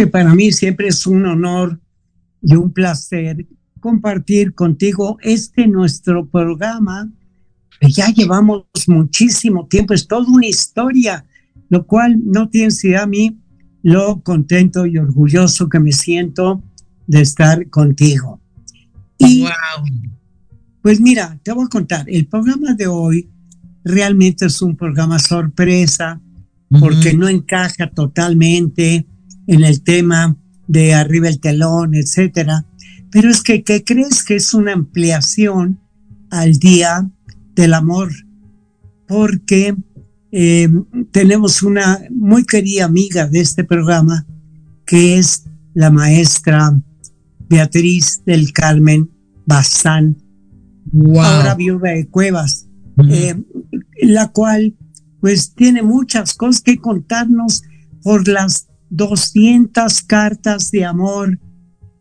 que para mí siempre es un honor y un placer compartir contigo este nuestro programa. Ya llevamos muchísimo tiempo, es toda una historia, lo cual no tienes idea a mí lo contento y orgulloso que me siento de estar contigo. Y Wow. pues mira, te voy a contar, el programa de hoy realmente es un programa sorpresa porque no encaja totalmente en el tema de arriba el telón, etcétera. Pero es que, ¿qué crees que es una ampliación al Día del Amor? Porque eh, tenemos una muy querida amiga de este programa, que es la maestra Beatriz del Carmen Bazán, Wow. ahora viuda de Cuevas eh, la cual pues tiene muchas cosas que contarnos por las 200 cartas de amor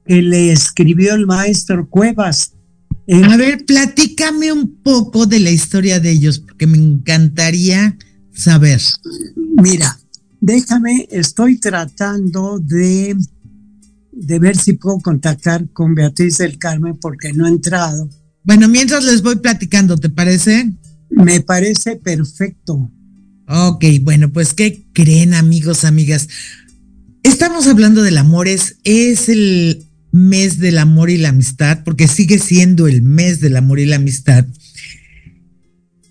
que le escribió el maestro Cuevas. Eh, A ver, platícame un poco de la historia de ellos, porque me encantaría saber. mira, déjame, estoy tratando de, de ver si puedo contactar con Beatriz del Carmen porque no he entrado. Bueno, mientras les voy platicando, ¿te parece? Me parece perfecto. Ok, bueno, pues ¿qué creen amigos, amigas? Estamos hablando del amor, es, es el mes del amor y la amistad, porque sigue siendo el mes del amor y la amistad.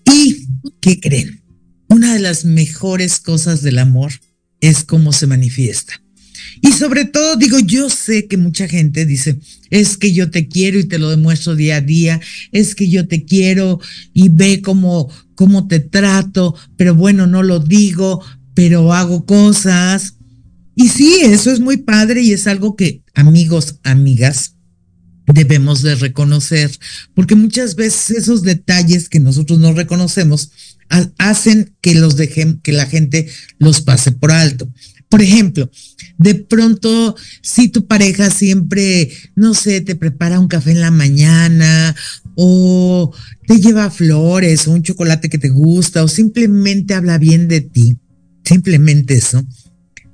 ¿Y qué creen? Una de las mejores cosas del amor es cómo se manifiesta. Y sobre todo, digo, yo sé que mucha gente dice, es que yo te quiero y te lo demuestro día a día, es que yo te quiero y ve cómo, cómo te trato, pero bueno, no lo digo, pero hago cosas. Y sí, eso es muy padre y es algo que amigos, amigas, debemos de reconocer, porque muchas veces esos detalles que nosotros no reconocemos ha- hacen que los dejen, que la gente los pase por alto. Por ejemplo, de pronto, si tu pareja siempre, no sé, te prepara un café en la mañana o te lleva flores o un chocolate que te gusta o simplemente habla bien de ti, simplemente eso,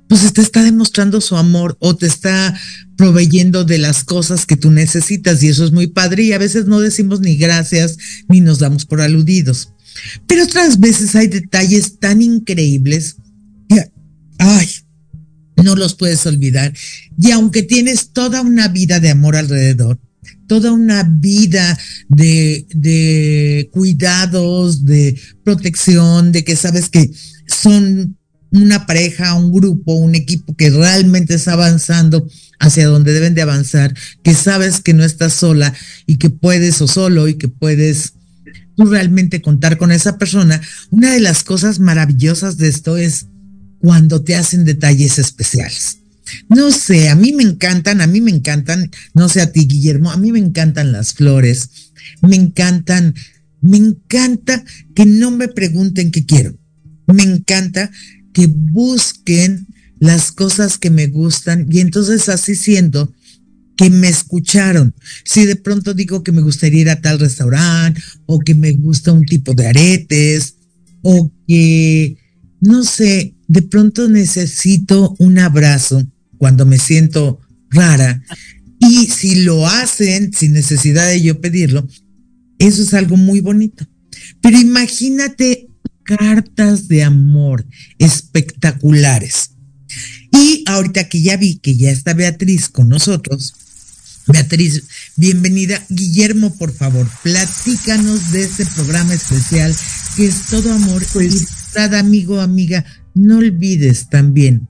pues te está demostrando su amor o te está proveyendo de las cosas que tú necesitas y eso es muy padre y a veces no decimos ni gracias ni nos damos por aludidos. Pero otras veces hay detalles tan increíbles que, ay, no los puedes olvidar. Y aunque tienes toda una vida de amor alrededor, toda una vida de, de cuidados, de protección, de que sabes que son una pareja, un grupo, un equipo que realmente está avanzando hacia donde deben de avanzar, que sabes que no estás sola y que puedes o solo y que puedes tú realmente contar con esa persona. Una de las cosas maravillosas de esto es cuando te hacen detalles especiales. No sé, a mí me encantan, a mí me encantan, no sé a ti, Guillermo, a mí me encantan las flores, me encantan, me encanta que no me pregunten qué quiero, me encanta que busquen las cosas que me gustan y entonces así siendo que me escucharon. Si de pronto digo que me gustaría ir a tal restaurante o que me gusta un tipo de aretes o que, no sé, de pronto necesito un abrazo cuando me siento rara. Y si lo hacen sin necesidad de yo pedirlo, eso es algo muy bonito. Pero imagínate cartas de amor espectaculares. Y ahorita que ya vi que ya está Beatriz con nosotros, Beatriz, bienvenida. Guillermo, por favor, platícanos de este programa especial que es todo amor. Pues, cada amigo, amiga, no olvides también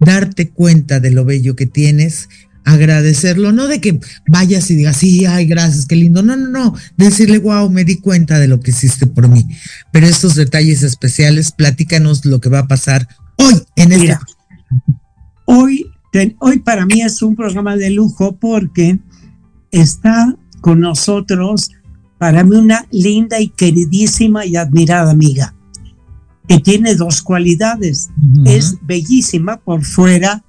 darte cuenta de lo bello que tienes, agradecerlo, no de que vayas y digas, sí, ay, gracias, qué lindo, no, no, no, decirle, wow, me di cuenta de lo que hiciste por mí. Pero estos detalles especiales, platícanos lo que va a pasar hoy en este... hoy, hoy para mí es un programa de lujo porque está con nosotros, para mí, una linda y queridísima y admirada amiga, que tiene dos cualidades. Es bellísima por fuera,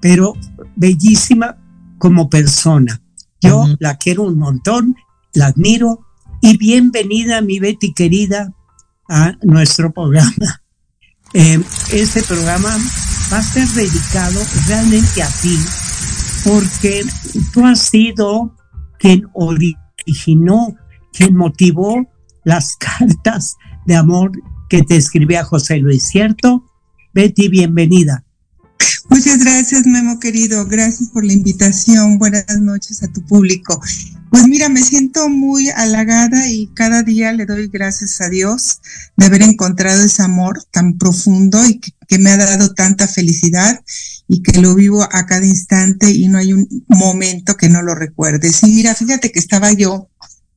pero bellísima como persona. Yo la quiero un montón, la admiro y bienvenida, mi Betty querida, a nuestro programa. Eh, este programa va a ser dedicado realmente a ti, porque tú has sido quien originó, quien motivó las cartas de amor que te escribía José Luis, ¿cierto? Betty, bienvenida. Muchas gracias, Memo querido. Gracias por la invitación. Buenas noches a tu público. Pues mira, me siento muy halagada y cada día le doy gracias a Dios de haber encontrado ese amor tan profundo y que, me ha dado tanta felicidad y que lo vivo a cada instante y no hay un momento que no lo recuerde. Sí, mira, fíjate que estaba yo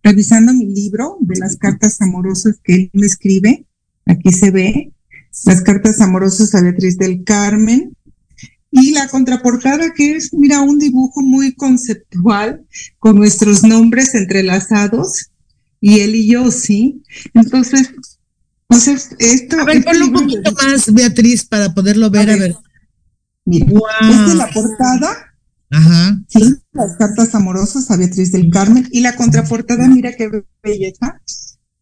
revisando mi libro de las cartas amorosas que él me escribe. Aquí se ve las cartas amorosas a Beatriz del Carmen y la contraportada que es, mira, un dibujo muy conceptual con nuestros nombres entrelazados y él y yo, ¿sí? Entonces, pues esto... A ver, este ponlo un poquito más, Beatriz, para poderlo ver, a ver. Mira, esta es la portada. Ajá. Sí, las cartas amorosas a Beatriz del Carmen. Y la contraportada, mira qué belleza.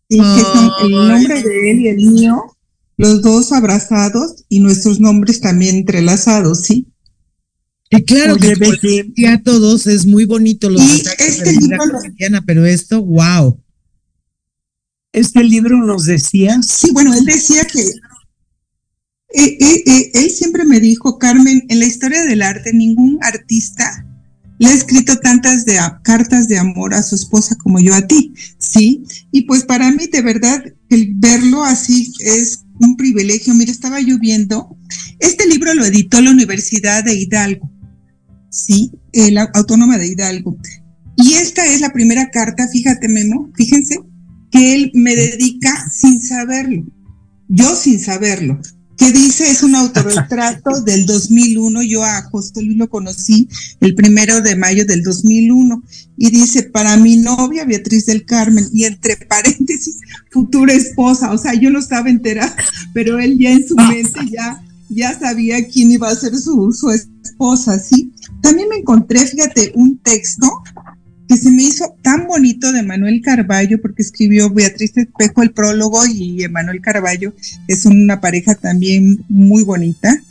Y que son el nombre de él y el mío los dos abrazados y nuestros nombres también entrelazados, ¿sí? Y claro que a todos es muy bonito los y este libro pero esto, wow. Este libro nos decía. Sí, bueno, él decía que eh, eh, eh, él siempre me dijo, Carmen, en la historia del arte ningún artista le ha escrito tantas de, cartas de amor a su esposa como yo a ti, ¿sí? Y pues para mí de verdad el verlo así es un privilegio. Mira, estaba yo viendo, este libro lo editó la Universidad de Hidalgo, sí, la Autónoma de Hidalgo. Y esta es la primera carta, fíjate Memo, fíjense, que él me dedica sin saberlo, yo sin saberlo. ¿Qué dice? Es un autorretrato del 2001. Yo a José Luis lo conocí el primero de mayo del 2001. Y dice, para mi novia Beatriz del Carmen, y entre paréntesis, futura esposa. O sea, yo no estaba enterada, pero él ya en su mente ya, ya sabía quién iba a ser su, su esposa, ¿sí? También me encontré, fíjate, un texto que se me hizo tan bonito de Manuel Carballo, porque escribió Beatriz Espejo el prólogo y Manuel Carballo es una pareja también muy bonita,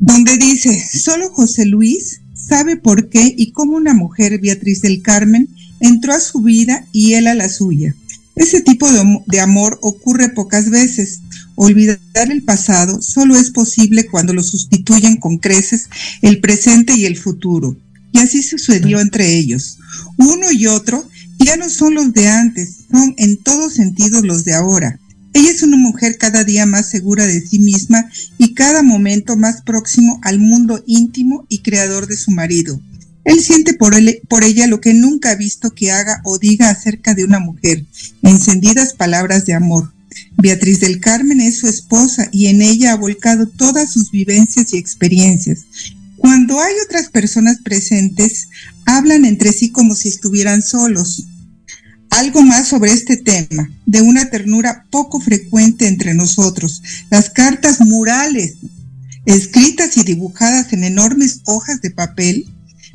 donde dice, solo José Luis sabe por qué y cómo una mujer, Beatriz del Carmen, entró a su vida y él a la suya. Ese tipo de, de amor ocurre pocas veces. Olvidar el pasado solo es posible cuando lo sustituyen con creces el presente y el futuro y así sucedió entre ellos. Uno y otro ya no son los de antes, son en todos sentidos los de ahora. Ella es una mujer cada día más segura de sí misma y cada momento más próximo al mundo íntimo y creador de su marido. Él siente por, él, por ella lo que nunca ha visto que haga o diga acerca de una mujer, encendidas palabras de amor. Beatriz del Carmen es su esposa y en ella ha volcado todas sus vivencias y experiencias. Cuando hay otras personas presentes, hablan entre sí como si estuvieran solos. Algo más sobre este tema, de una ternura poco frecuente entre nosotros, las cartas murales, escritas y dibujadas en enormes hojas de papel.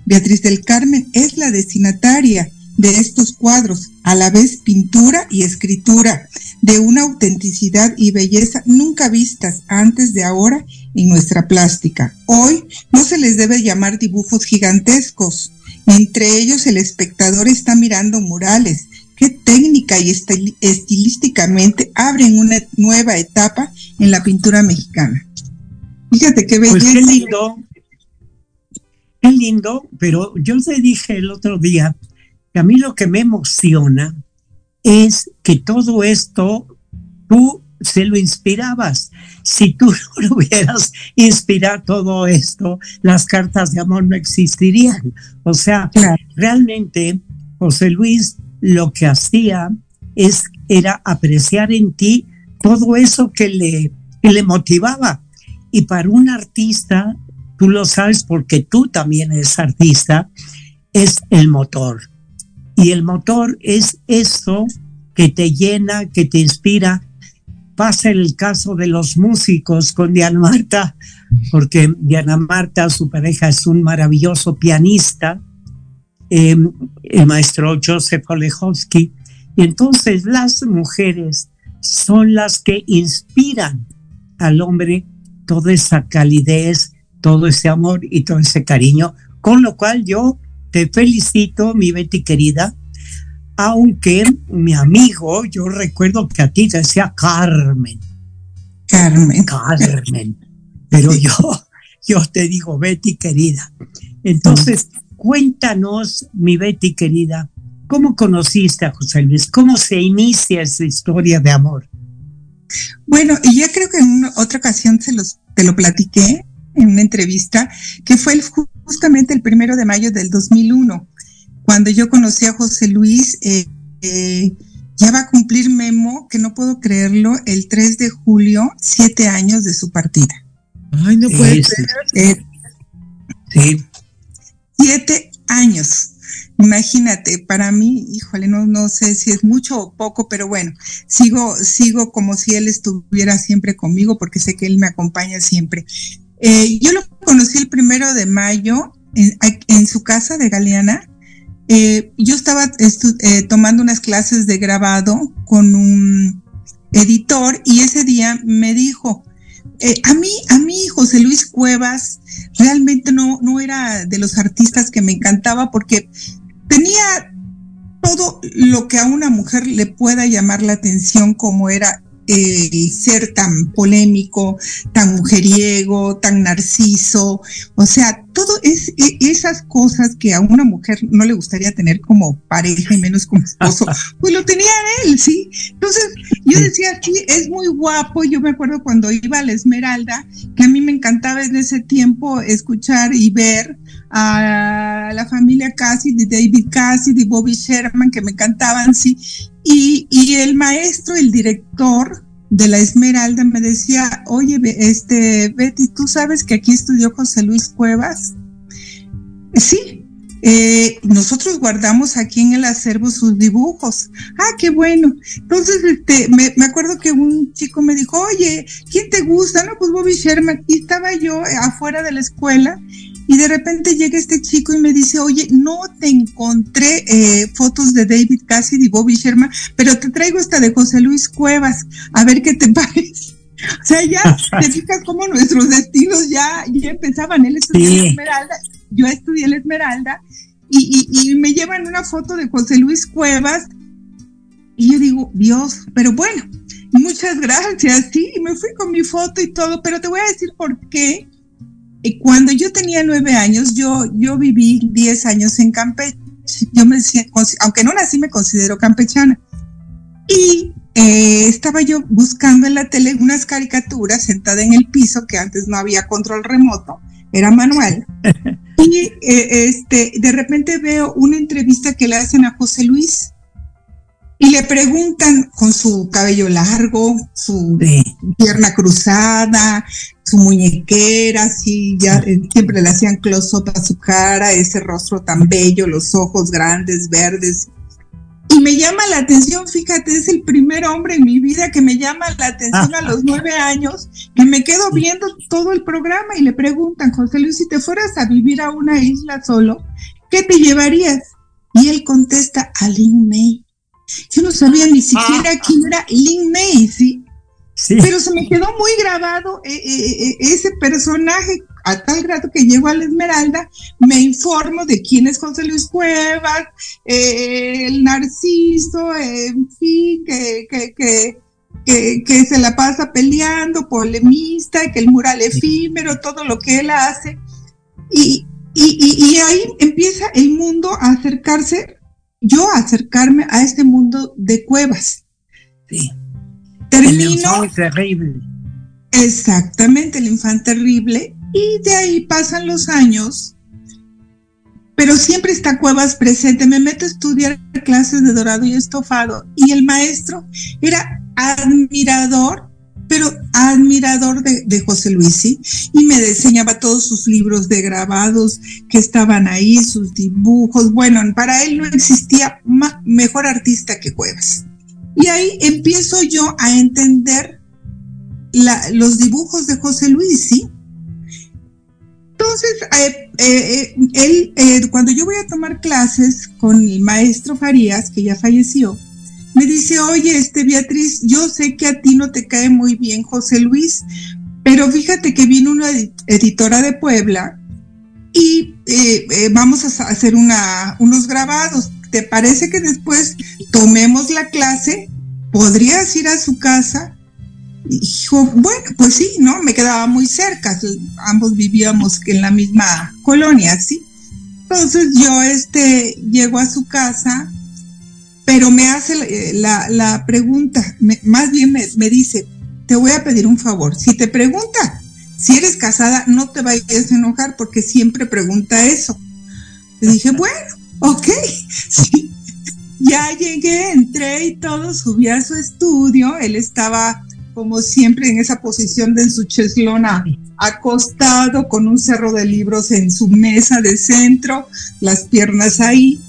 Beatriz del Carmen es la destinataria de estos cuadros, a la vez pintura y escritura, de una autenticidad y belleza nunca vistas antes de ahora en nuestra plástica. Hoy no se les debe llamar dibujos gigantescos. Entre ellos el espectador está mirando murales qué técnica y estilísticamente abren una nueva etapa en la pintura mexicana. Fíjate qué belleza. Pues qué lindo, qué lindo, pero yo te dije el otro día que a mí lo que me emociona es que todo esto tú se lo inspirabas. Si tú no lo hubieras inspirado todo esto, las cartas de amor no existirían. O sea, realmente José Luis lo que hacía es, era apreciar en ti todo eso que le, que le motivaba. Y para un artista, tú lo sabes porque tú también eres artista, es el motor. Y el motor es eso que te llena, que te inspira, pasa el caso de los músicos con Diana Marta, porque Diana Marta, su pareja, es un maravilloso pianista, em, el maestro Joseph Olechowski. Y entonces las mujeres son las que inspiran al hombre toda esa calidez, todo ese amor y todo ese cariño, con lo cual yo te felicito, mi Betty querida, aunque mi amigo, yo recuerdo que a ti te decía Carmen. Carmen. Carmen. Pero yo, yo te digo Betty querida. Entonces, cuéntanos, mi Betty querida, ¿cómo conociste a José Luis? ¿Cómo se inicia esa historia de amor? Bueno, y ya creo que en otra ocasión se los, te lo platiqué en una entrevista, que fue justamente el primero de mayo del 2001 cuando yo conocí a José Luis, eh, eh, ya va a cumplir Memo, que no puedo creerlo, el 3 de julio, siete años de su partida. Ay, no puede ser. Eh, sí. Siete años. Imagínate, para mí, híjole, no, no sé si es mucho o poco, pero bueno, sigo, sigo como si él estuviera siempre conmigo, porque sé que él me acompaña siempre. yo lo conocí el primero de mayo en, en su casa de Galeana, eh, yo estaba eh, tomando unas clases de grabado con un editor y ese día me dijo, eh, a mí, a mí José Luis Cuevas realmente no, no era de los artistas que me encantaba porque tenía todo lo que a una mujer le pueda llamar la atención como era el ser tan polémico, tan mujeriego, tan narciso, o sea, todo es, esas cosas que a una mujer no le gustaría tener como pareja y menos como esposo, pues lo tenía él, ¿sí? Entonces yo decía, sí, es muy guapo, yo me acuerdo cuando iba a la Esmeralda, que a mí me encantaba en ese tiempo escuchar y ver a la familia Cassidy, de David Cassidy, de Bobby Sherman, que me encantaban, sí, y, y el maestro, el director de la Esmeralda me decía, oye, este, Betty, ¿tú sabes que aquí estudió José Luis Cuevas? Sí, eh, nosotros guardamos aquí en el acervo sus dibujos. Ah, qué bueno. Entonces, este, me, me, acuerdo que un chico me dijo, oye, ¿quién te gusta? No, pues Bobby Sherman. Y estaba yo afuera de la escuela y de repente llega este chico y me dice, oye, no te encontré eh, fotos de David Cassidy y Bobby Sherman, pero te traigo esta de José Luis Cuevas, a ver qué te parece. O sea, ya te fijas cómo nuestros destinos ya, ya empezaban. Él estudió en la Esmeralda, yo estudié la Esmeralda, y, y, y me llevan una foto de José Luis Cuevas, y yo digo, Dios, pero bueno, muchas gracias, sí, me fui con mi foto y todo, pero te voy a decir por qué cuando yo tenía nueve años, yo, yo viví diez años en Campeche. Yo me aunque no nací, me considero campechana. Y eh, estaba yo buscando en la tele unas caricaturas sentada en el piso, que antes no había control remoto, era manual. y eh, este, de repente veo una entrevista que le hacen a José Luis y le preguntan con su cabello largo, su pierna cruzada, su muñequera, así, ya eh, siempre le hacían close-up a su cara, ese rostro tan bello, los ojos grandes, verdes. Y me llama la atención, fíjate, es el primer hombre en mi vida que me llama la atención a los nueve años, que me quedo viendo todo el programa y le preguntan, José Luis, si te fueras a vivir a una isla solo, ¿qué te llevarías? Y él contesta a Lin May. Yo no sabía ni siquiera ah. quién era Lin May, ¿sí? Pero se me quedó muy grabado eh, eh, eh, ese personaje a tal grado que llego a la Esmeralda, me informo de quién es José Luis Cuevas, el Narciso, en fin, que, que, que, se la pasa peleando, polemista, que el mural efímero, todo lo que él hace. Y, y, ahí empieza el mundo a acercarse, yo a acercarme a este mundo de cuevas. Sí. Termino. El terrible. Exactamente, el infante terrible. Y de ahí pasan los años, pero siempre está Cuevas presente. Me meto a estudiar clases de dorado y estofado y el maestro era admirador, pero admirador de, José Luis, ¿sí? Y me enseñaba todos sus libros de grabados que estaban ahí, sus dibujos. Bueno, para él no existía mejor artista que Cuevas. Y ahí empiezo yo a entender los dibujos de José Luis, ¿sí? Entonces, eh, eh, eh, él, cuando yo voy a tomar clases con el maestro Farías, que ya falleció, me dice, oye, este Beatriz, yo sé que a ti no te cae muy bien José Luis, pero fíjate que viene una editora de Puebla y vamos a hacer unos grabados. ¿Te parece que después tomemos la clase? ¿Podrías ir a su casa? Y dijo, bueno, pues sí, ¿no? Me quedaba muy cerca, ambos vivíamos en la misma colonia, ¿sí? Entonces yo este, llego a su casa, pero me hace la, pregunta, más bien me, me, dice, te voy a pedir un favor, si te pregunta si eres casada, no te vayas a enojar porque siempre pregunta eso. Le dije, bueno, ok, sí. Ya llegué, entré y todo, subí a su estudio, él estaba como siempre en esa posición de en su cheslona acostado con un cerro de libros en su mesa de centro, las piernas ahí.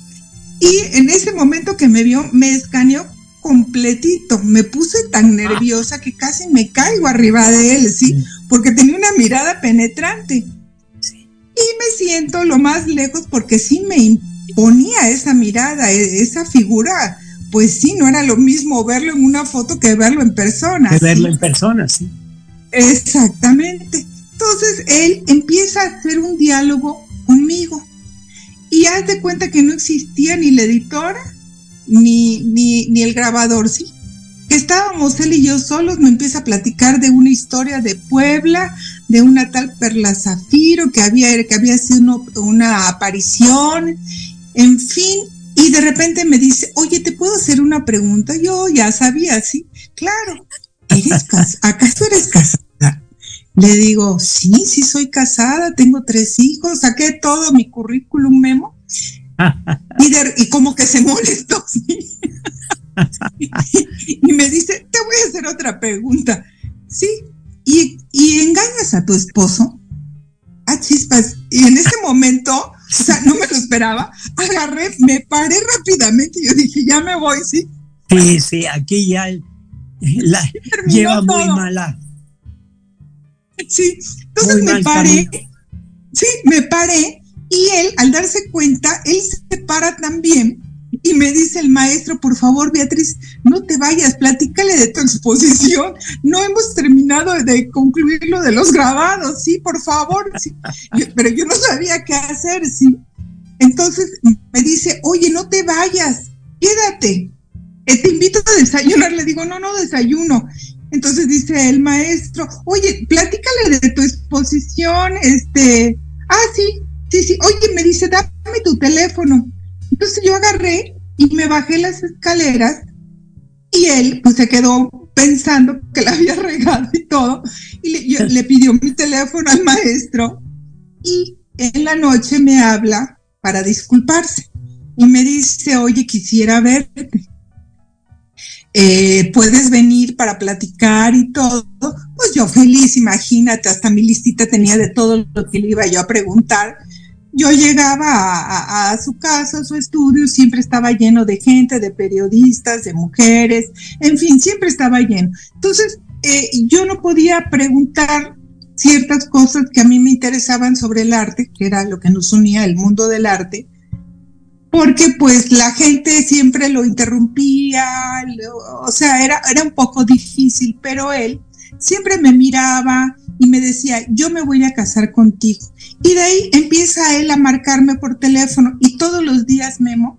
Y en ese momento que me vio, me escaneó completito. Me puse tan nerviosa que casi me caigo arriba de él, ¿sí? Porque tenía una mirada penetrante. Y me siento lo más lejos porque sí me ponía esa mirada, e, esa figura, pues sí, no era lo mismo verlo en una foto que verlo en persona. Que verlo en persona, sí. Exactamente. Entonces él empieza a hacer un diálogo conmigo y haz de cuenta que no existía ni la editora ni, ni, ni el grabador, sí. Que estábamos él y yo solos, me empieza a platicar de una historia de Puebla, de una tal Perla Zafiro que había, que había sido una aparición en fin, y de repente me dice, oye, ¿te puedo hacer una pregunta? Yo ya sabía, sí, claro. ¿Eres ¿Acaso eres casada? Le digo, sí, sí soy casada, tengo tres hijos, saqué todo mi currículum memo. y, y como que se molestó. y, me dice, te voy a hacer otra pregunta. Sí, y, y engañas a tu esposo. Ah, chispas. Y en ese momento o sea, no me lo esperaba. Agarré, me paré rápidamente y yo dije, ya me voy, ¿sí? Sí, sí, aquí ya la, lleva muy mala. Sí, entonces me paré, sí, me paré y él, al darse cuenta, él se para también y me dice el maestro, por favor, Beatriz, no te vayas, platícale de tu exposición. No hemos terminado de concluir lo de los grabados, sí, por favor. Sí. pero yo no sabía qué hacer, sí. Entonces me dice, oye, no te vayas, quédate. Te invito a desayunar. Le digo, no, no desayuno. Entonces dice el maestro, oye, platícale de tu exposición, este, ah, sí, sí, sí, oye, me dice, dame tu teléfono. Entonces yo agarré y me bajé las escaleras y él pues se quedó pensando que la había regado y todo y le, pidió mi teléfono al maestro y en la noche me habla para disculparse y me dice, oye, quisiera verte. Eh, puedes venir para platicar y todo. Pues yo feliz, imagínate, hasta mi listita tenía de todo lo que le iba yo a preguntar yo llegaba a, su casa, a su estudio, siempre estaba lleno de gente, de periodistas, de mujeres, en fin, siempre estaba lleno. Entonces, eh, yo no podía preguntar ciertas cosas que a mí me interesaban sobre el arte, que era lo que nos unía el mundo del arte, porque pues la gente siempre lo interrumpía, o sea, era, era un poco difícil, pero él siempre me miraba y me decía, yo me voy a casar contigo. Y de ahí empieza él a marcarme por teléfono y todos los días, Memo,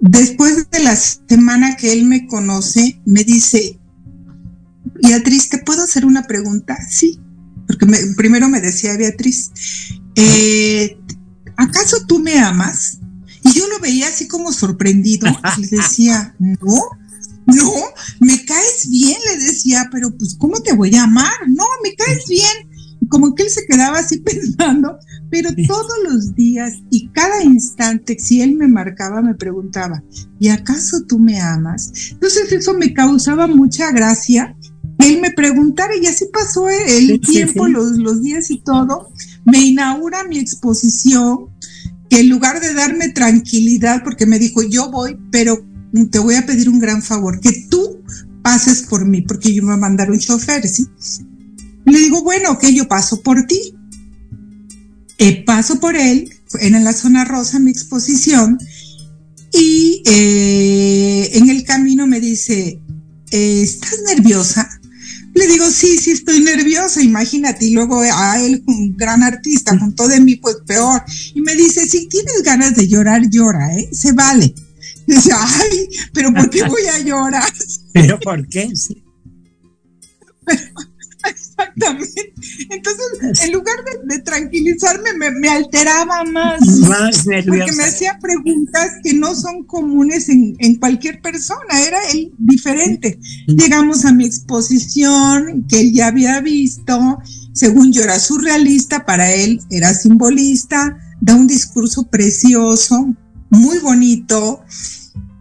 después de la semana que él me conoce, me dice, Beatriz, ¿te puedo hacer una pregunta? Sí, porque primero me decía Beatriz, eh, ¿acaso tú me amas? Y yo lo veía así como sorprendido y le decía, no, no, me caes bien, le decía, pero pues ¿cómo te voy a amar? No, me caes bien. Y como que él se quedaba así pensando, pero todos los días y cada instante, si él me marcaba, me preguntaba, ¿y acaso tú me amas? Entonces eso me causaba mucha gracia él me preguntara y así pasó el tiempo, Los, los días y todo. Me inaugura mi exposición, que en lugar de darme tranquilidad, porque me dijo, yo voy, pero te voy a pedir un gran favor, que tú pases por mí, porque yo me voy a mandar un chofer, ¿sí? Le digo, bueno, que yo paso por ti. Eh, paso por él, en la zona rosa mi exposición, y eh, en el camino me dice, eh, ¿estás nerviosa? Le digo, sí, sí estoy nerviosa, imagínate. Y luego a él, un gran artista, junto de mí, pues peor. Y me dice, si tienes ganas de llorar, llora. Se vale. Y dice, ay, pero ¿por qué voy a llorar? ¿Pero por qué? Sí. Exactamente. Entonces, en lugar de, tranquilizarme, me, alteraba más. Más nerviosa. Porque me hacía preguntas que no son comunes en, cualquier persona, era él diferente. Llegamos a mi exposición, que él ya había visto, según yo era surrealista, para él era simbolista, da un discurso precioso, muy bonito.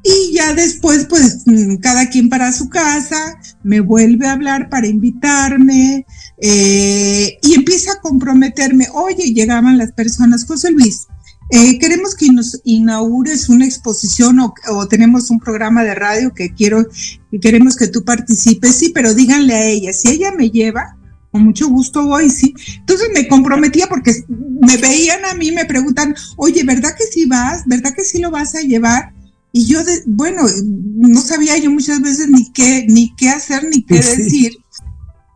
Y ya después, pues, mm, cada quien para su casa, me vuelve a hablar para invitarme eh, y empieza a comprometerme. Oye, llegaban las personas, José Luis, eh, queremos que nos inaugures una exposición o, tenemos un programa de radio que quiero, que queremos que tú participes, sí, pero díganle a ella, si ella me lleva, con mucho gusto voy, sí. Entonces me comprometía porque me veían a mí, me preguntan, oye, ¿verdad que sí vas? ¿Verdad que sí lo vas a llevar? Y yo, de, bueno, no sabía yo muchas veces ni qué, ni qué hacer, ni qué decir.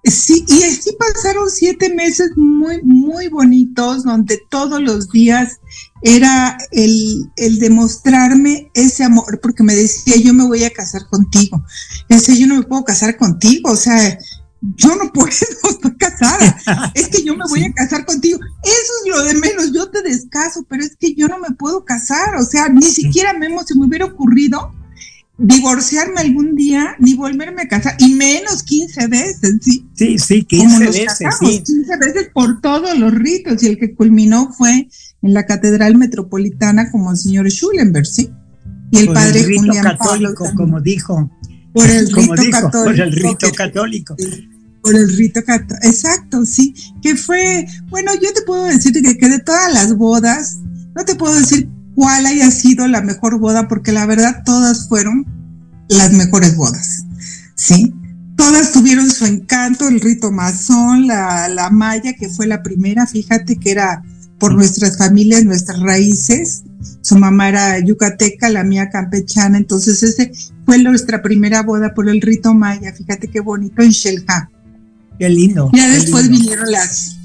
Sí, y así pasaron siete meses muy, muy bonitos, donde todos los días era el, el, demostrarme ese amor, porque me decía, yo me voy a casar contigo. Ese yo no me puedo casar contigo, o sea, yo no puedo, estoy casada, es que yo me voy a casar contigo. Eso es lo de menos, yo te descaso, pero es que yo no me puedo casar, o sea, ni siquiera me, se me hubiera ocurrido divorciarme algún día ni volverme a casar, y menos 15 veces, ¿sí? Sí, sí, 15 veces, sí. 15 veces por todos los ritos, y el que culminó fue en la Catedral Metropolitana como el señor Schulenberg, ¿sí? Y el padre el rito católico, como dijo por el rito católico. Por el rito católico. Por el rito católico, exacto, sí. Que fue, bueno, yo te puedo decir que, que de todas las bodas, no te puedo decir cuál haya sido la mejor boda, porque la verdad todas fueron las mejores bodas, ¿sí? Todas tuvieron su encanto, el rito masón, la, la maya, que fue la primera, fíjate que era por nuestras familias, nuestras raíces. Su mamá era yucateca, la mía campechana, entonces ese fue nuestra primera boda por el rito maya. Fíjate qué bonito en Shelja. Qué lindo. Ya después vinieron las,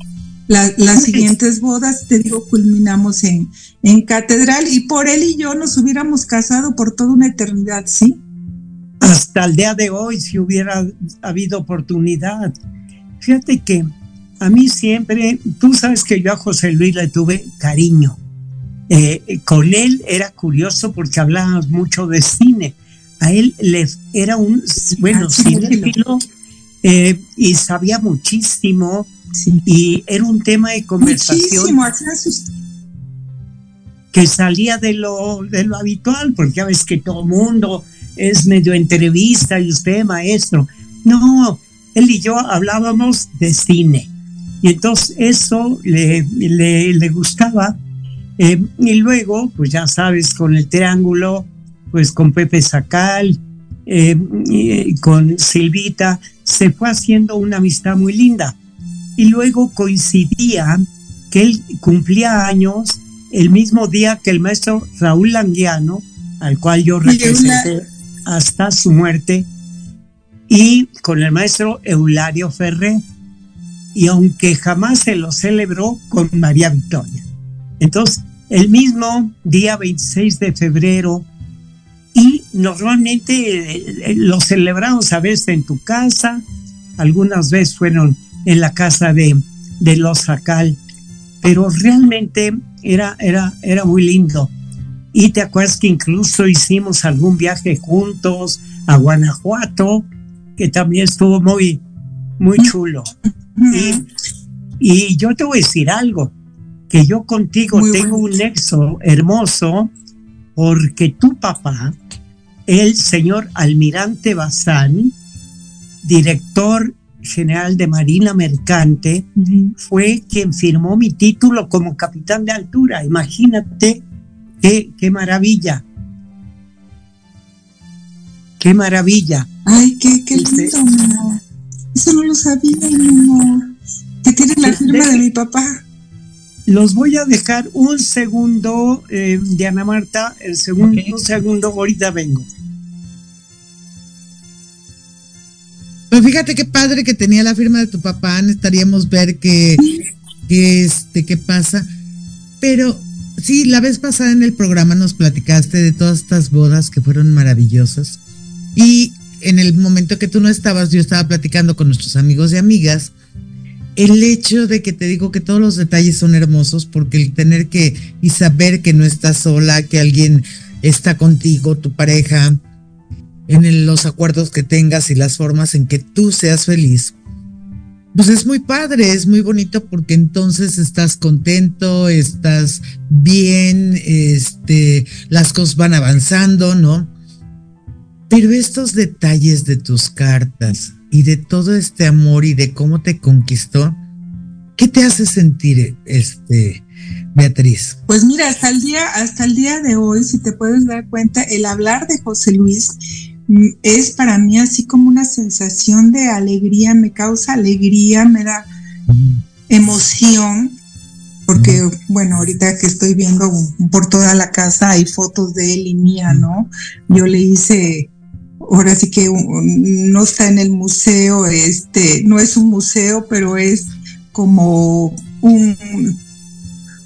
las, siguientes bodas, te digo, culminamos en, en catedral y por él y yo nos hubiéramos casado por toda una eternidad, ¿sí? Hasta el día de hoy, si hubiera habido oportunidad. Fíjate que a mí siempre, tú sabes que yo a José Luis le tuve cariño. Eh, con él era curioso porque hablábamos mucho de cine. A él le era un, bueno, cinéfilo eh, y sabía muchísimo y era un tema de conversación que salía de lo, de lo habitual, porque ya ves que todo mundo es medio entrevista y usted maestro. No, él y yo hablábamos de cine y entonces eso le, le, gustaba. Eh, y luego, pues ya sabes, con el triángulo, pues con Pepe Sacal, eh, con Silvita, se fue haciendo una amistad muy linda. Y luego coincidía que él cumplía años el mismo día que el maestro Raúl Languiano, al cual yo representé hasta su muerte, y con el maestro Eulario Ferré, y aunque jamás se lo celebró con María Victoria. Entonces, el mismo día 26 de febrero, y normalmente eh, lo celebramos a veces en tu casa, algunas veces fueron en la casa de, de los Sacal, pero realmente era, era, era muy lindo. Y te acuerdas que incluso hicimos algún viaje juntos a Guanajuato, que también estuvo muy, muy chulo. Y, y yo te voy a decir algo, que yo contigo tengo un nexo hermoso, porque tu papá, el señor almirante Bazán, director general de Marina Mercante, fue quien firmó mi título como capitán de altura. Imagínate qué, qué maravilla. Qué maravilla. Ay, qué, qué lindo, Eso no lo sabía, amor. Que tiene la firma de, mi papá. Los voy a dejar un segundo, eh, Diana Marta, el segundo, un segundo, ahorita vengo. Pero fíjate qué padre que tenía la firma de tu papá, necesitaríamos ver qué, qué, este, qué pasa. Pero sí, la vez pasada en el programa nos platicaste de todas estas bodas que fueron maravillosas. Y en el momento que tú no estabas, yo estaba platicando con nuestros amigos y amigas. El hecho de que te digo que todos los detalles son hermosos, porque el tener que y saber que no estás sola, que alguien está contigo, tu pareja, en los acuerdos que tengas y las formas en que tú seas feliz, pues es muy padre, es muy bonito porque entonces estás contento, estás bien, este, las cosas van avanzando, ¿no? Pero estos detalles de tus cartas y de todo este amor y de cómo te conquistó, ¿qué te hace sentir, este, Beatriz? Pues mira, hasta el día, hasta el día de hoy, si te puedes dar cuenta, el hablar de José Luis es para mí así como una sensación de alegría, me causa alegría, me da emoción, porque bueno, ahorita que estoy viendo por toda la casa hay fotos de él y mía, ¿no? Yo le hice, ahora sí que no está en el museo, este, no es un museo, pero es como un,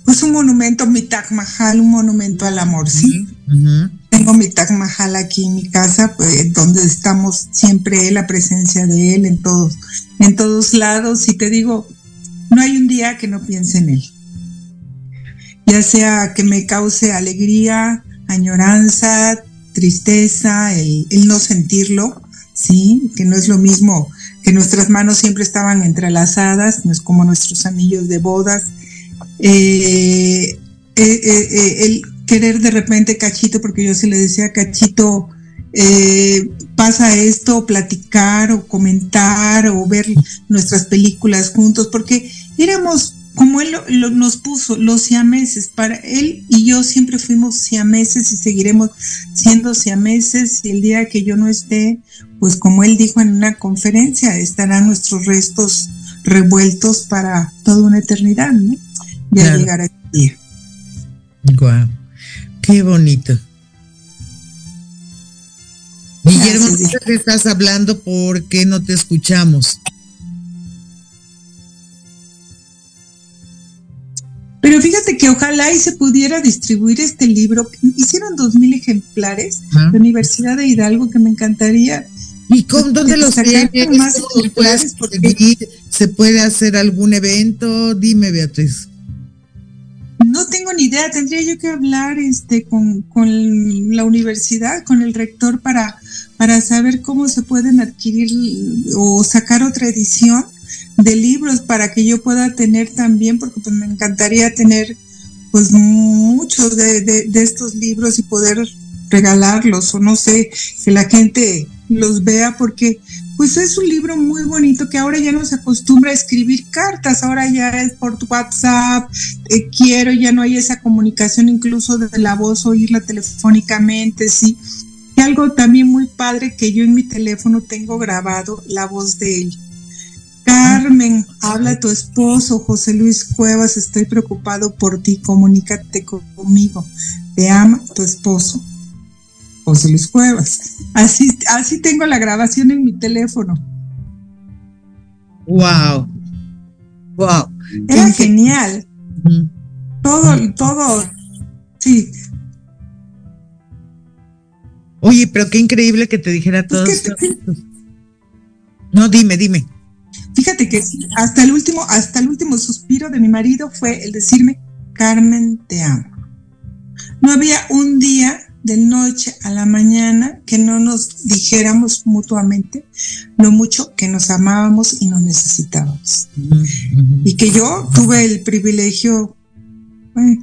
pues un monumento, mi Taj Mahal, un monumento al amor, ¿sí? tengo mi Taj Mahal aquí en mi casa, pues, donde estamos siempre la presencia de él en todos, en todos lados. Y te digo, no hay un día que no piense en él. Ya sea que me cause alegría, añoranza, tristeza, el, no sentirlo, sí, que no es lo mismo que nuestras manos siempre estaban entrelazadas, no es como nuestros anillos de bodas. Eh, eh, eh, el, querer de repente cachito, porque yo se le decía cachito, pasa esto, platicar o comentar o ver nuestras películas juntos, porque éramos como él nos puso, los siameses, para él y yo siempre fuimos siameses y seguiremos siendo siameses y el día que yo no esté, pues como él dijo en una conferencia, estarán nuestros restos revueltos para toda una eternidad, ¿no? Ya llegará el día. Qué bonito. Guillermo, ¿qué estás hablando? ¿Por qué no te escuchamos? Pero fíjate que ojalá y se pudiera distribuir este libro. Hicieron dos mil ejemplares. La Universidad de Hidalgo, que me encantaría. ¿Y con dónde los tienen? ¿Se puede hacer algún evento? Dime, Beatriz. No tengo ni idea, tendría yo que hablar este, con, la universidad, con el rector, para, para saber cómo se pueden adquirir o sacar otra edición de libros para que yo pueda tener también, porque pues me encantaría tener pues muchos de, estos libros y poder regalarlos o no sé, que la gente los vea porque pues es un libro muy bonito que ahora ya no se acostumbra a escribir cartas, ahora ya es por WhatsApp, quiero, ya no hay esa comunicación incluso de la voz, oírla telefónicamente, sí. Y algo también muy padre que yo en mi teléfono tengo grabado la voz de él. Carmen, habla tu esposo, José Luis Cuevas, estoy preocupado por ti, comunícate conmigo. Te ama tu esposo, José Luis Cuevas. Así, así tengo la grabación en mi teléfono. Wow. Wow. Era genial. Todo, todo. Sí. Oye, pero qué increíble que te dijera todo esto. No, dime, dime. Fíjate que hasta el último, hasta el último suspiro de mi marido fue el decirme, Carmen, te amo. No había un día de noche a la mañana que no nos dijéramos mutuamente lo mucho que nos amábamos y nos necesitábamos. Y que yo tuve el privilegio, bueno,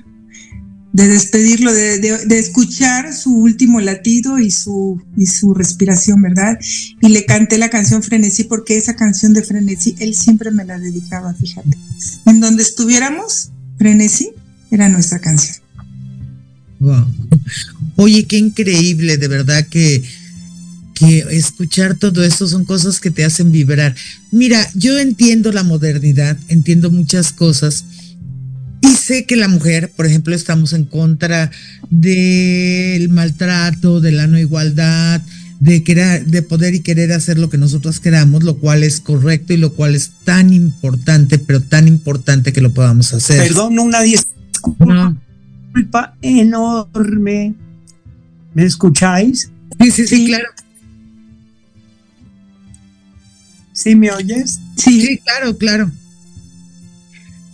de despedirlo, de, escuchar su último latido y su, y su respiración, ¿verdad? Y le canté la canción Frenesí porque esa canción de Frenesí, él siempre me la dedicaba, fíjate. En donde estuviéramos, Frenesí era nuestra canción. Wow. Oye, qué increíble, de verdad que, que escuchar todo esto son cosas que te hacen vibrar. Mira, yo entiendo la modernidad, entiendo muchas cosas, y sé que la mujer, por ejemplo, estamos en contra del maltrato, de la no igualdad, de, querer, de poder y querer hacer lo que nosotros queramos, lo cual es correcto y lo cual es tan importante, pero tan importante que lo podamos hacer. Perdón, una disculpa enorme. ¿Me escucháis? Sí, sí, sí, claro. ¿Sí me oyes? sí, claro, claro.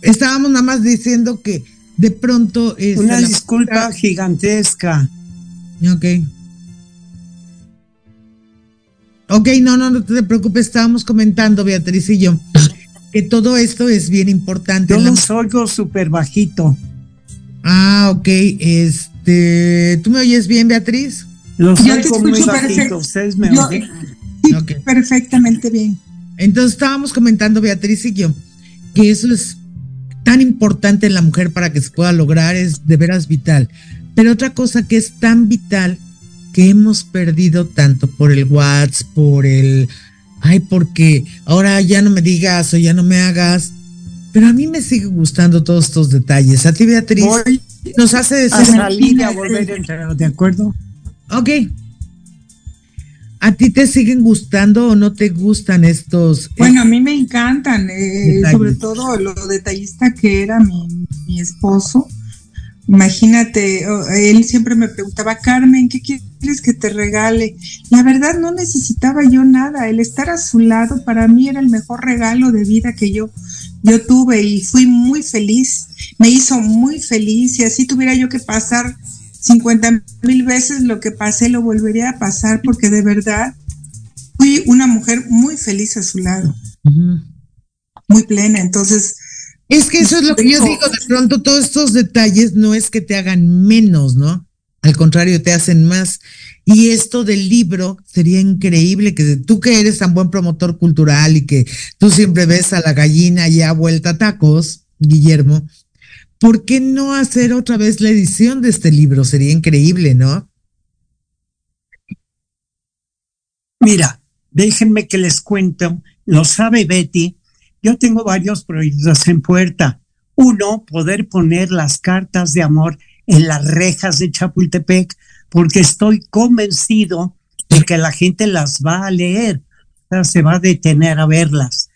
Estábamos nada más diciendo que de pronto... es Una disculpa gigantesca. Ok. Ok, no, no, no te preocupes, estábamos comentando, Beatriz y yo, que todo esto es bien importante. Yo los oigo súper bajito. Ah, ok, este, ¿tú me oyes bien, Beatriz? Los oigo muy bajito, ustedes me oyen. perfectamente bien. Entonces estábamos comentando, Beatriz y yo, que eso es tan importante en la mujer para que se pueda lograr es de veras vital. Pero otra cosa que es tan vital que hemos perdido tanto por el WhatsApp, por el, ay, porque ahora ya no me digas o ya no me hagas. Pero a mí me sigue gustando todos estos detalles. A ti, Beatriz, nos hace a salir a volver a entrar, ¿de acuerdo? Ok, ¿A ti te siguen gustando o no te gustan estos? Eh, bueno, a mí me encantan, eh, sobre todo lo detallista que era mi, esposo. Imagínate, él siempre me preguntaba, Carmen, ¿qué quieres que te regale? La verdad no necesitaba yo nada, el estar a su lado para mí era el mejor regalo de vida que yo, yo tuve y fui muy feliz, me hizo muy feliz y así tuviera yo que pasar 50 mil veces lo que pasé lo volvería a pasar porque de verdad fui una mujer muy feliz a su lado, muy plena. Entonces... Es que eso es lo que yo digo, de pronto todos estos detalles no es que te hagan menos, ¿no? Al contrario, te hacen más. Y esto del libro sería increíble que tú que eres tan buen promotor cultural y que tú siempre ves a la gallina ya vuelta a tacos, Guillermo, ¿por qué no hacer otra vez la edición de este libro? Sería increíble, ¿no? Mira, déjenme que les cuento, lo sabe Betty, yo tengo varios proyectos en puerta. Uno, poder poner las cartas de amor en las rejas de Chapultepec, porque estoy convencido de que la gente las va a leer, o sea, se va a detener a verlas.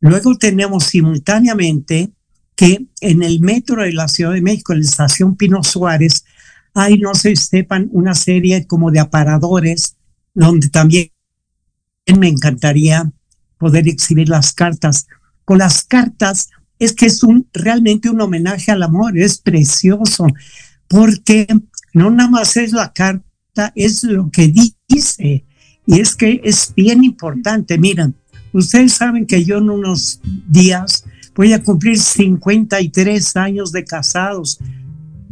Luego tenemos simultáneamente que en el metro de la Ciudad de México, en la estación Pino Suárez, hay, no se sepan, una serie como de aparadores donde también me encantaría poder exhibir las cartas. Con las cartas es que es un realmente un homenaje al amor, es precioso, porque no nada más es la carta, es lo que dice. Y es que es bien importante. Miren, ustedes saben que yo en unos días voy a cumplir 53 años de casados.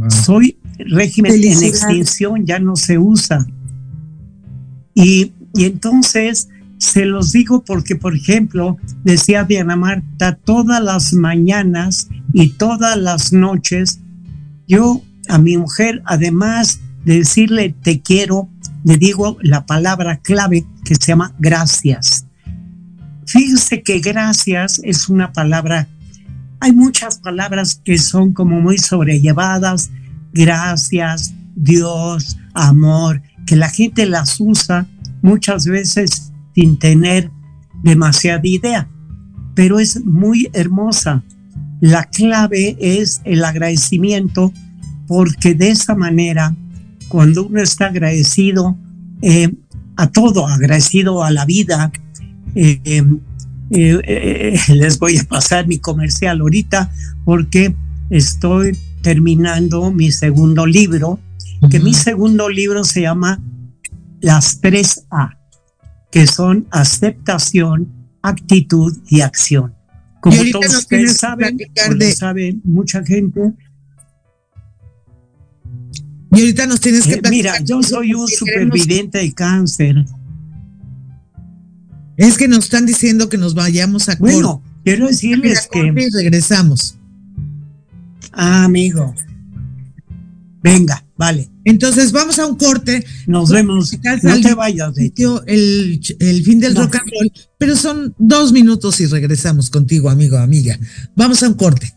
Soy régimen en extinción, ya no se usa. Y, y entonces se los digo porque, por ejemplo, decía Diana Marta, todas las mañanas y todas las noches, yo a mi mujer, además de decirle te quiero, le digo la palabra clave que se llama gracias. Fíjense que gracias es una palabra, hay muchas palabras que son como muy sobrellevadas, gracias, Dios, amor, que la gente las usa muchas veces sin tener demasiada idea, pero es muy hermosa. La clave es el agradecimiento porque de esa manera, cuando uno está agradecido eh, a todo, agradecido a la vida, eh, eh, les voy a pasar mi comercial ahorita porque estoy terminando mi segundo libro, que mi segundo libro se llama Las tres A, que son aceptación, actitud y acción. Como todos ustedes saben, de... saben mucha gente, y ahorita nos tienes que... Eh, mira, yo soy un superviviente de cáncer. Es que nos están diciendo que nos vayamos a... Bueno, quiero decirles que... regresamos. Ah, amigo. Venga, vale. Entonces vamos a un corte. Nos vemos. No te vayas. De el, el fin del rock and roll, pero son dos minutos y regresamos contigo, amigo, amiga. Vamos a un corte.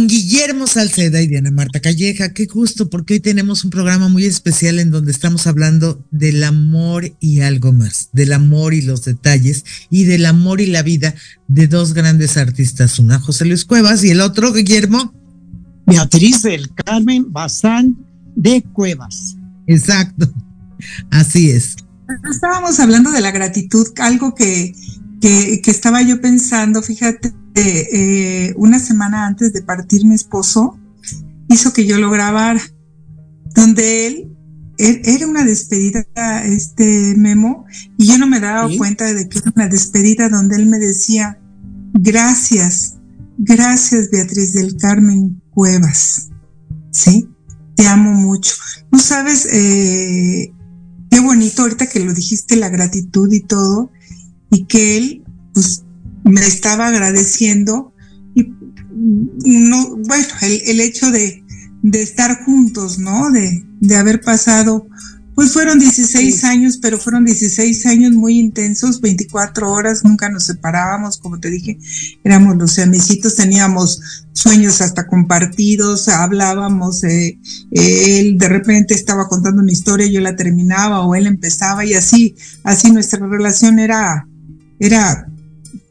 Guillermo Salceda y Diana Marta Calleja. Qué gusto, porque hoy tenemos un programa muy especial en donde estamos hablando del amor y algo más, del amor y los detalles y del amor y la vida de dos grandes artistas, una José Luis Cuevas y el otro, Guillermo. Beatriz del Carmen Bazán de Cuevas. Exacto, así es. Estábamos hablando de la gratitud, algo que, que, que estaba yo pensando, fíjate, eh, una semana antes de partir mi esposo, hizo que yo lo grabara, donde él, era una despedida, este memo, y yo no me daba cuenta de que era una despedida donde él me decía, gracias, gracias Beatriz del Carmen Cuevas, ¿sí? Te amo mucho. No sabes, eh, qué bonito ahorita que lo dijiste, la gratitud y todo, y que él, pues, me estaba agradeciendo y no, bueno, el, hecho de, de, estar juntos, ¿no? De, de haber pasado, pues fueron 16 años, pero fueron 16 años muy intensos, 24 horas, nunca nos separábamos, como te dije, éramos los amicitos, teníamos sueños hasta compartidos, hablábamos, eh, él de repente estaba contando una historia, yo la terminaba o él empezaba y así, así nuestra relación era, era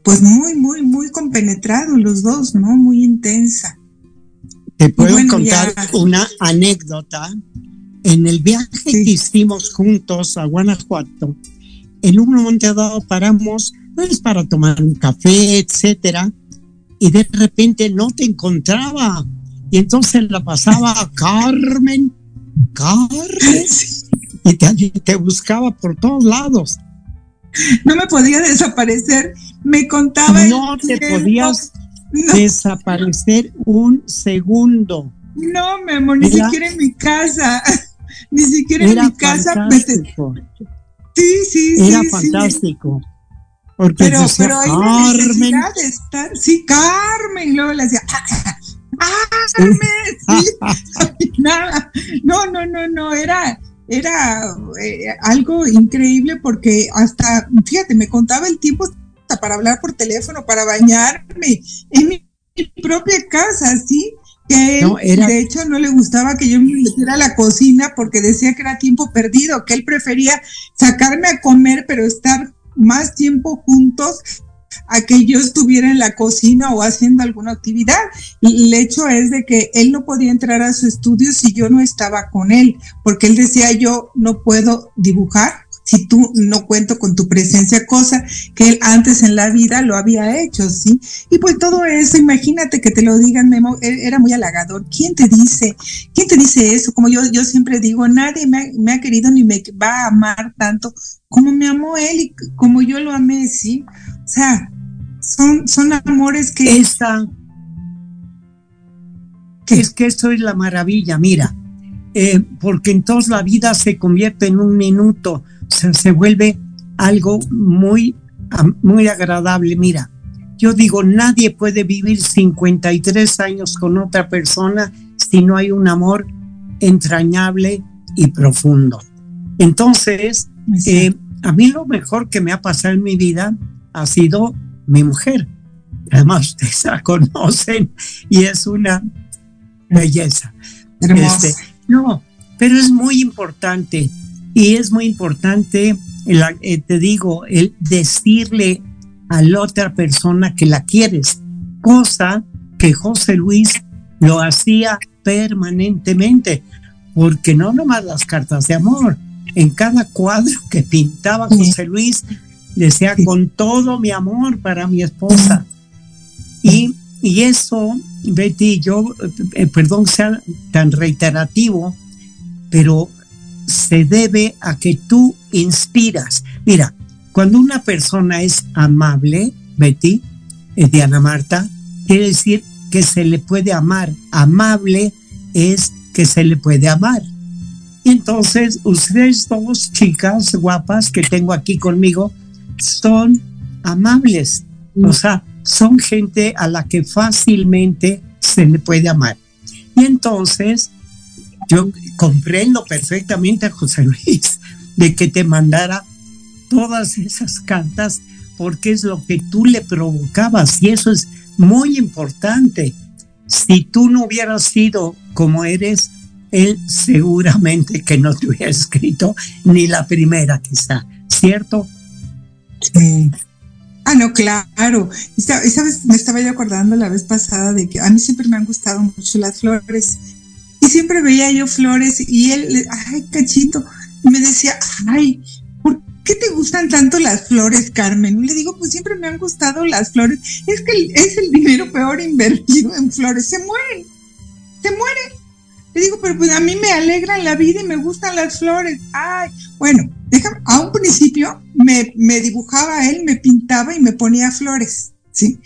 pues muy, muy, muy compenetrados los dos, ¿no? Muy intensa. Te puedo contar una anécdota. En el viaje que hicimos juntos a Guanajuato, en un momento dado paramos pues, para tomar un café, etcétera, y de repente no te encontraba. Y entonces la pasaba Carmen, Carmen, y te, te buscaba por todos lados no me podía desaparecer. Me contaba. No te podías desaparecer un segundo. No, mi amor, ni siquiera en mi casa. Ni siquiera en mi casa. Fantástico. Sí, sí, sí. Era fantástico. Porque pero, pero hay Carmen. de estar. Sí, Carmen. luego le decía. ¡Ah, Carmen! Sí. Nada. No, no, no, no. Era era eh, algo increíble porque hasta, fíjate, me contaba el tiempo hasta para hablar por teléfono, para bañarme en mi, propia casa, ¿sí? Que él, de hecho, no le gustaba que yo me metiera a la cocina porque decía que era tiempo perdido, que él prefería sacarme a comer, pero estar más tiempo juntos a que yo estuviera en la cocina o haciendo alguna actividad. El hecho es de que él no podía entrar a su estudio si yo no estaba con él, porque él decía yo no puedo dibujar si tú no cuento con tu presencia, cosa que él antes en la vida lo había hecho, ¿sí? Y pues todo eso, imagínate que te lo digan, Memo, e-, era muy halagador. ¿Quién te dice? ¿Quién te dice eso? Como yo, yo siempre digo, nadie me ha, me ha querido ni me va a amar tanto como me amó él y como yo lo amé, ¿sí? O sea, son, son amores que... Esa, es que esto es la maravilla, mira, eh, porque entonces la vida se convierte en un minuto, se, se vuelve algo muy, muy agradable. Mira, yo digo, nadie puede vivir 53 años con otra persona si no hay un amor entrañable y profundo. Entonces, eh, a mí lo mejor que me ha pasado en mi vida ha sido mi mujer. Además, ustedes la conocen y es una belleza. Este, no, pero es muy importante y es muy importante, eh, te digo, el decirle a la otra persona que la quieres, cosa que José Luis lo hacía permanentemente, porque no nomás las cartas de amor, en cada cuadro que pintaba José Luis decía con todo mi amor para mi esposa. Y, y eso, Betty, yo, eh, perdón sea tan reiterativo, pero se debe a que tú inspiras. Mira, cuando una persona es amable, Betty, eh, Diana Marta, quiere decir que se le puede amar. Amable es que se le puede amar. Entonces, ustedes dos chicas guapas que tengo aquí conmigo, son amables, o mm. sea, son gente a la que fácilmente se le puede amar. Y entonces, yo comprendo perfectamente a José Luis de que te mandara todas esas cartas porque es lo que tú le provocabas y eso es muy importante. si tú no hubieras sido como eres, él seguramente que no te hubiera escrito ni la primera quizá, ¿cierto? Ah, no, claro. sabes, me estaba yo acordando la vez pasada de que a mí siempre me han gustado mucho las flores. Y siempre veía yo flores y él, ay, cachito, me decía, ay, ¿por qué te gustan tanto las flores, Carmen? Y le digo, pues siempre me han gustado las flores. Es que es el dinero peor invertido en flores. Se mueren, se mueren. Le digo, pero pues a mí me alegran la vida y me gustan las flores. Ay, bueno, déjame, a un principio me, me dibujaba él, me pintaba y me ponía flores, ¿sí?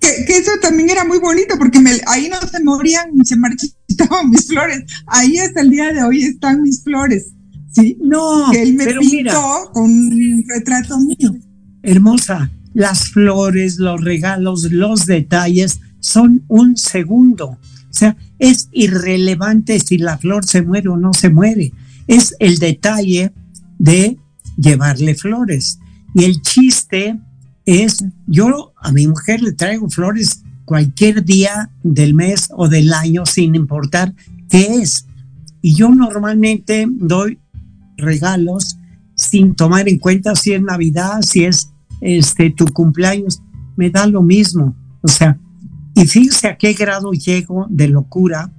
Que, eso también era muy bonito porque me, ahí no se morían ni se marchitaban mis flores. Ahí hasta el día de hoy están mis flores, ¿sí? No, que él me pintó con un retrato mío. Hermosa, las flores, los regalos, los detalles son un segundo. O sea, es irrelevante si la flor se muere o no se muere. Es el detalle de llevarle flores. Y el chiste es, yo a mi mujer le traigo flores cualquier día del mes o del año sin importar qué es. Y yo normalmente doy regalos sin tomar en cuenta si es Navidad, si es este tu cumpleaños, me da lo mismo. O sea, y fíjense a qué grado llego de locura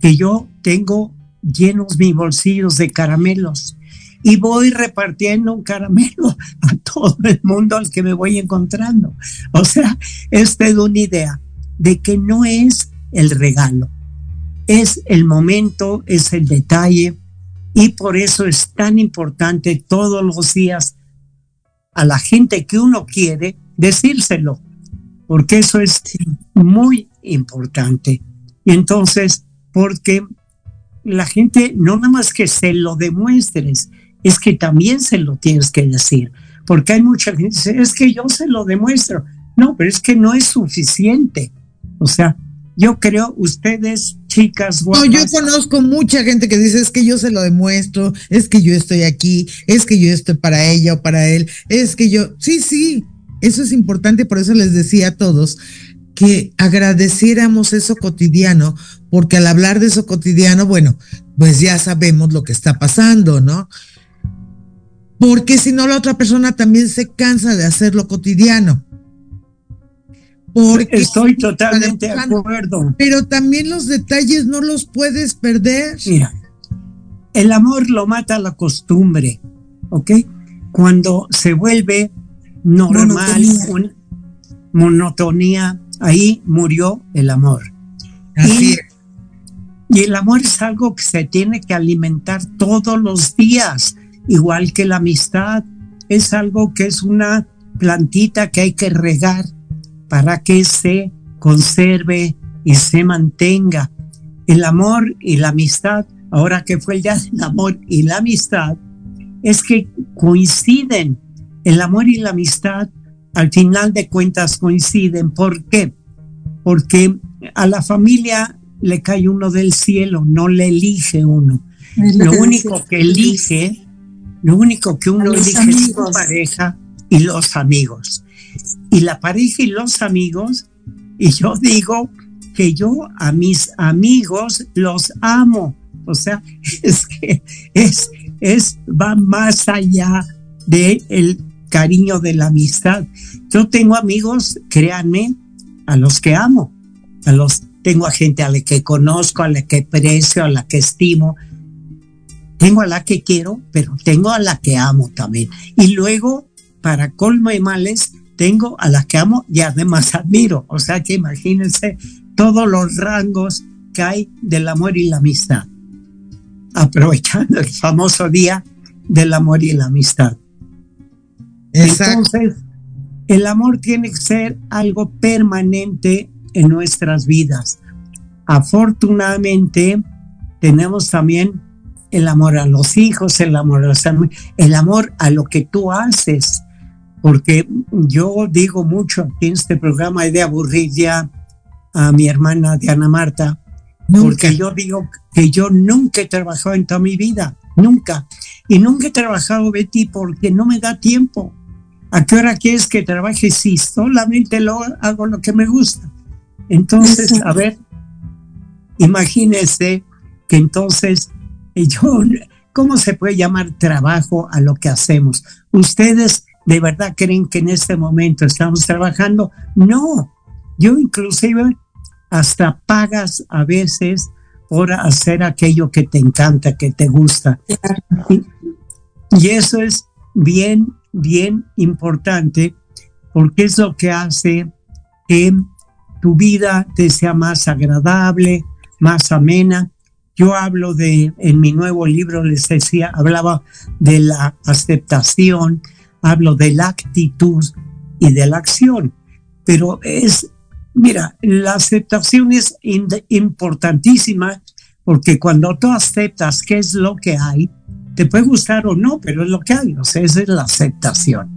que yo tengo llenos mis bolsillos de caramelos y voy repartiendo un caramelo a todo el mundo al que me voy encontrando. O sea, esta es una idea de que no es el regalo, es el momento, es el detalle y por eso es tan importante todos los días a la gente que uno quiere decírselo porque eso es muy importante. Y entonces, porque la gente no nada más que se lo demuestres, es que también se lo tienes que decir, porque hay mucha gente que dice, es que yo se lo demuestro. No, pero es que no es suficiente. O sea, yo creo, ustedes, chicas, guapas. No, yo conozco mucha gente que dice, es que yo se lo demuestro, es que yo estoy aquí, es que yo estoy para ella o para él, es que yo, sí, sí, eso es importante, por eso les decía a todos que agradeciéramos eso cotidiano, porque al hablar de eso cotidiano, bueno, pues ya sabemos lo que está pasando, ¿no? Porque si no, la otra persona también se cansa de hacerlo cotidiano. Porque Estoy totalmente de acuerdo. Pero también los detalles no los puedes perder. Mira, el amor lo mata la costumbre, ¿ok? Cuando se vuelve normal, monotonía. monotonía, ahí murió el amor. y, y el amor es algo que se tiene que alimentar todos los días, igual que la amistad. Es algo que es una plantita que hay que regar para que se conserve y se mantenga. El amor y la amistad, ahora que fue el día del amor y la amistad, es que coinciden el amor y la amistad al final de cuentas coinciden. ¿Por qué? Porque a la familia le cae uno del cielo, no le elige uno. Lo, único que elige, lo único que uno elige es su pareja y los amigos. Y la pareja y los amigos, y yo digo que yo a mis amigos los amo. O sea, es que es, es, va más allá de el cariño de la amistad. Yo tengo amigos, créanme, a los que amo, a los tengo a gente a la que conozco, a la que aprecio, a la que estimo. Tengo a la que quiero, pero tengo a la que amo también. Y luego, para colmo y males, tengo a la que amo y además admiro. O sea que imagínense todos los rangos que hay del amor y la amistad. Aprovechando el famoso día del amor y la amistad. Entonces, el amor tiene que ser algo permanente en nuestras vidas. Afortunadamente, tenemos también el amor a los hijos, el amor a los el amor a lo que tú haces. Porque yo digo mucho aquí en este programa de aburrir ya a mi hermana Diana Marta, porque yo digo que yo nunca he trabajado en toda mi vida, nunca. Y nunca he trabajado, Betty, porque no me da tiempo. ¿A qué hora quieres que trabaje? Si solamente lo hago lo que me gusta. Entonces, a ver, imagínense que entonces yo, ¿cómo se puede llamar trabajo a lo que hacemos? ¿Ustedes de verdad creen que en este momento estamos trabajando? No, yo inclusive hasta pagas a veces por hacer aquello que te encanta, que te gusta. Y, eso es bien, bien importante porque es lo que hace que tu vida te sea más agradable, más amena. Yo hablo de, en mi nuevo libro les decía, hablaba de la aceptación, hablo de la actitud y de la acción, pero es Mira, la aceptación es importantísima porque cuando tú aceptas qué es lo que hay, te puede gustar o no, pero es lo que hay, o sea, esa es la aceptación.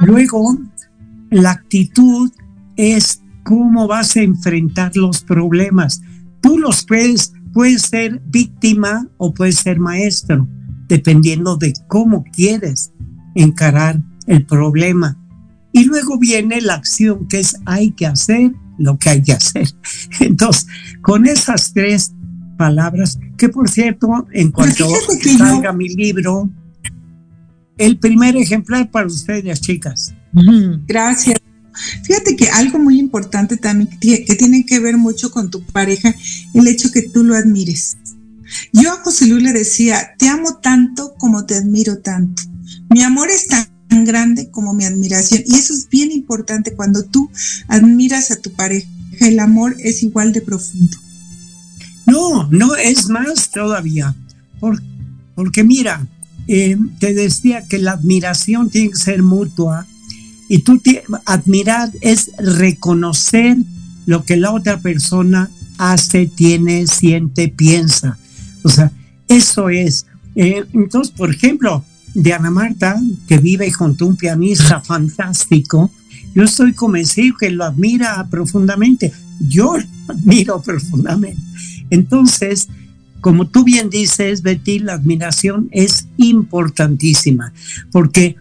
Luego, la actitud es cómo vas a enfrentar los problemas. Tú los puedes, puedes ser víctima o puedes ser maestro, dependiendo de cómo quieres encarar el problema. Y luego viene la acción, que es hay que hacer lo que hay que hacer. Entonces, con esas tres palabras, que por cierto, en cuanto salga mi libro, el primer ejemplar para ustedes, chicas. Gracias. Fíjate que algo muy importante también que tiene que ver mucho con tu pareja, el hecho que tú lo admires. Yo a José Luis le decía, te amo tanto como te admiro tanto. Mi amor es tan grande como mi admiración. Y eso es bien importante cuando tú admiras a tu pareja. El amor es igual de profundo. No, no es más todavía. porque mira, eh, te decía que la admiración tiene que ser mutua y tú admirar es reconocer lo que la otra persona hace, tiene, siente, piensa. O sea, eso es. Eh, entonces, por ejemplo, de Ana Marta, que vive junto a un pianista fantástico, yo estoy convencido que lo admira profundamente. Yo lo admiro profundamente. Entonces, como tú bien dices, Betty, la admiración es importantísima, porque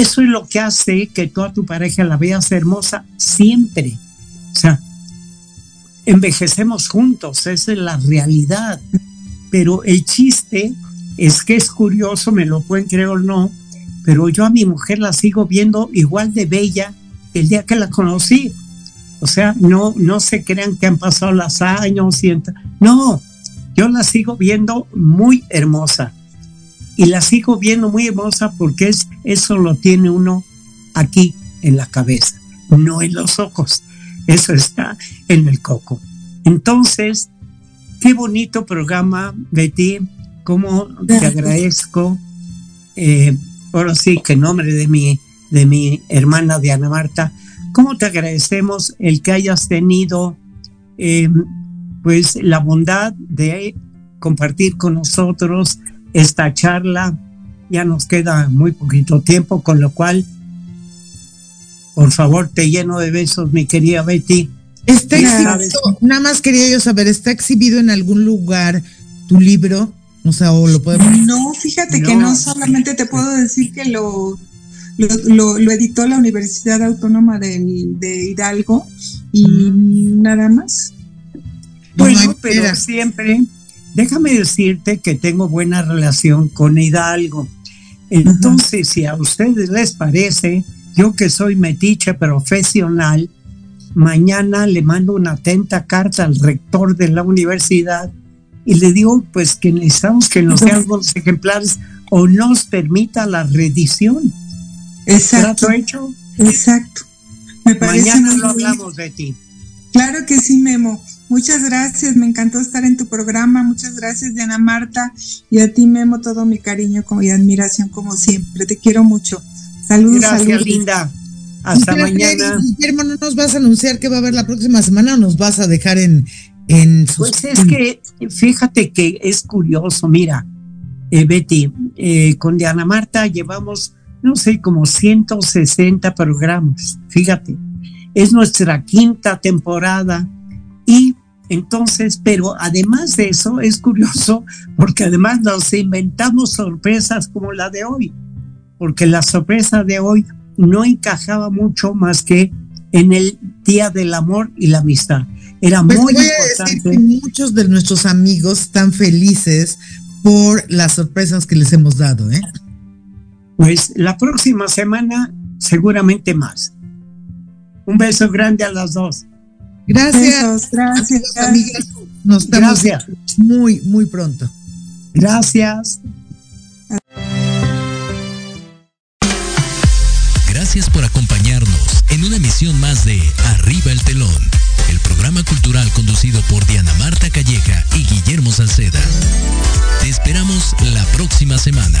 eso es lo que hace que toda tu pareja la veas hermosa siempre. O sea, envejecemos juntos, esa es la realidad. Pero el chiste es que es curioso, me lo pueden creer o no, pero yo a mi mujer la sigo viendo igual de bella el día que la conocí. O sea, no, no se crean que han pasado los años y no, yo la sigo viendo muy hermosa. Y la sigo viendo muy hermosa porque es, eso lo tiene uno aquí en la cabeza, no en los ojos. Eso está en el coco. Entonces, qué bonito programa, Betty cómo te agradezco, eh, ahora sí que en nombre de mi, de mi hermana Diana Marta, cómo te agradecemos el que hayas tenido eh, pues la bondad de compartir con nosotros esta charla. Ya nos queda muy poquito tiempo, con lo cual, por favor, te lleno de besos, mi querida Betty. Está exhibido, nada más quería yo saber, ¿está exhibido en algún lugar tu libro? O sea, o lo podemos. No, fíjate que no, solamente te puedo decir que lo, lo, editó la Universidad Autónoma de, Hidalgo y nada más. Bueno, pero siempre, déjame decirte que tengo buena relación con Hidalgo. Entonces, si a ustedes les parece, yo que soy metiche profesional, mañana le mando una atenta carta al rector de la universidad y le digo pues que necesitamos que nos den los ejemplares o nos permita la reedición. Exacto. hecho? Exacto. Me parece Mañana lo hablamos, Betty. Claro que sí, Memo. Muchas gracias, me encantó estar en tu programa. Muchas gracias, Diana Marta. Y a ti, Memo, todo mi cariño y admiración, como siempre. Te quiero mucho. Saludos, gracias, linda. Hasta mañana. Guillermo, ¿no nos vas a anunciar que va a haber la próxima semana o nos vas a dejar en, pues es que fíjate que es curioso, mira, eh, Betty, eh, con Diana Marta llevamos, no sé, como 160 programas, fíjate, es nuestra quinta temporada y entonces, pero además de eso, es curioso porque además nos inventamos sorpresas como la de hoy, porque la sorpresa de hoy no encajaba mucho más que en el Día del Amor y la Amistad. Era Pues muy voy a decir importante. que muchos de nuestros amigos están felices por las sorpresas que les hemos dado, ¿eh? Pues la próxima semana seguramente más. Un beso grande a las dos. Gracias, Besos, gracias. amigas. Nos estamos Gracias. muy, muy pronto. Gracias. Gracias por acompañarnos en una emisión más de Arriba el Telón, el programa cultural conducido por Diana Marta Calleja y Guillermo Salceda. Te esperamos la próxima semana.